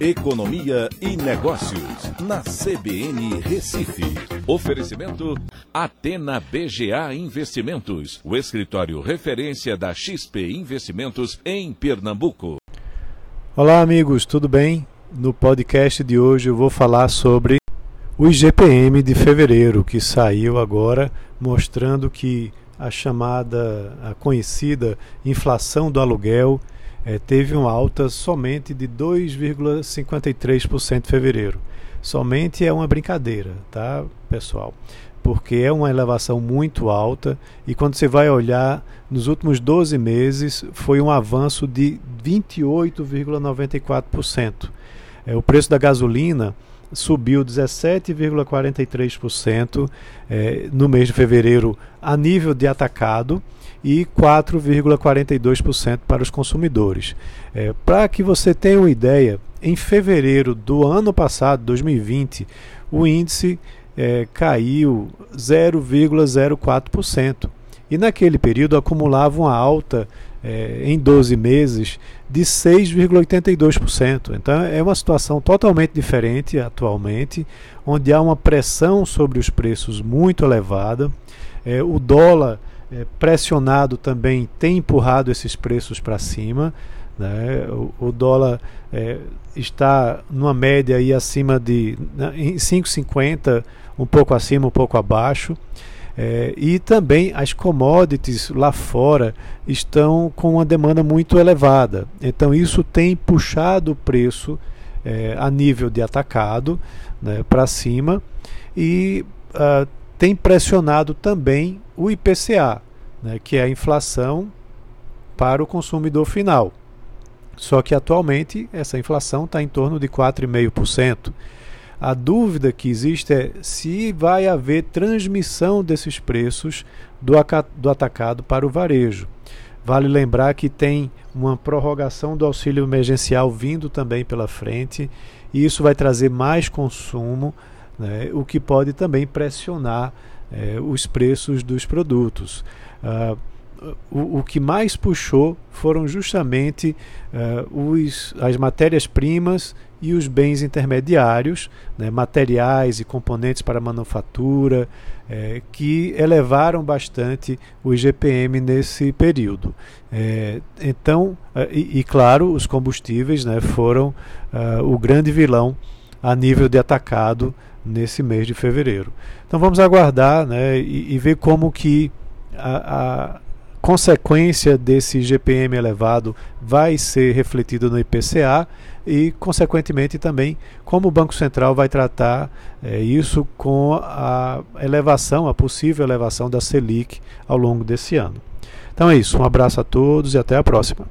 Economia e Negócios, na CBN Recife. Oferecimento Atena BGA Investimentos, o escritório referência da XP Investimentos em Pernambuco. Olá, amigos, tudo bem? No podcast de hoje eu vou falar sobre o IGPM de fevereiro, que saiu agora, mostrando que a chamada, a conhecida inflação do aluguel é, teve uma alta somente de 2,53% em fevereiro. Somente é uma brincadeira, tá, pessoal? Porque é uma elevação muito alta e quando você vai olhar nos últimos 12 meses foi um avanço de 28,94%. É, o preço da gasolina subiu 17,43% é, no mês de fevereiro a nível de atacado e 4,42% para os consumidores. É, para que você tenha uma ideia, em fevereiro do ano passado, 2020, o índice é, caiu 0,04%. E naquele período acumulava uma alta é, em 12 meses de 6,82%. Então é uma situação totalmente diferente atualmente, onde há uma pressão sobre os preços muito elevada. É, o dólar é, pressionado também tem empurrado esses preços para cima. Né? O, o, dólar é, está numa média aí acima de né, em 5,50, um pouco acima, um pouco abaixo. É, e também as commodities lá fora estão com uma demanda muito elevada. Então isso tem puxado o preço é, a nível de atacado né, para cima e uh, tem pressionado também o IPCA, né, que é a inflação para o consumidor final. Só que atualmente essa inflação está em torno de 4,5%. A dúvida que existe é se vai haver transmissão desses preços do, do atacado para o varejo. Vale lembrar que tem uma prorrogação do auxílio emergencial vindo também pela frente, e isso vai trazer mais consumo, né, o que pode também pressionar é, os preços dos produtos. Uh, o, o, que mais puxou foram justamente uh, os, as matérias-primas e os bens intermediários, né, materiais e componentes para manufatura, é, que elevaram bastante o IGPM nesse período. É, então, e, e, claro, os combustíveis né, foram uh, o grande vilão a nível de atacado nesse mês de fevereiro. Então vamos aguardar né, e, e ver como que a consequência desse GPM elevado vai ser refletida no IPCA e, consequentemente, também como o Banco Central vai tratar é, isso com a elevação, a possível elevação da Selic ao longo desse ano. Então é isso, um abraço a todos e até a próxima.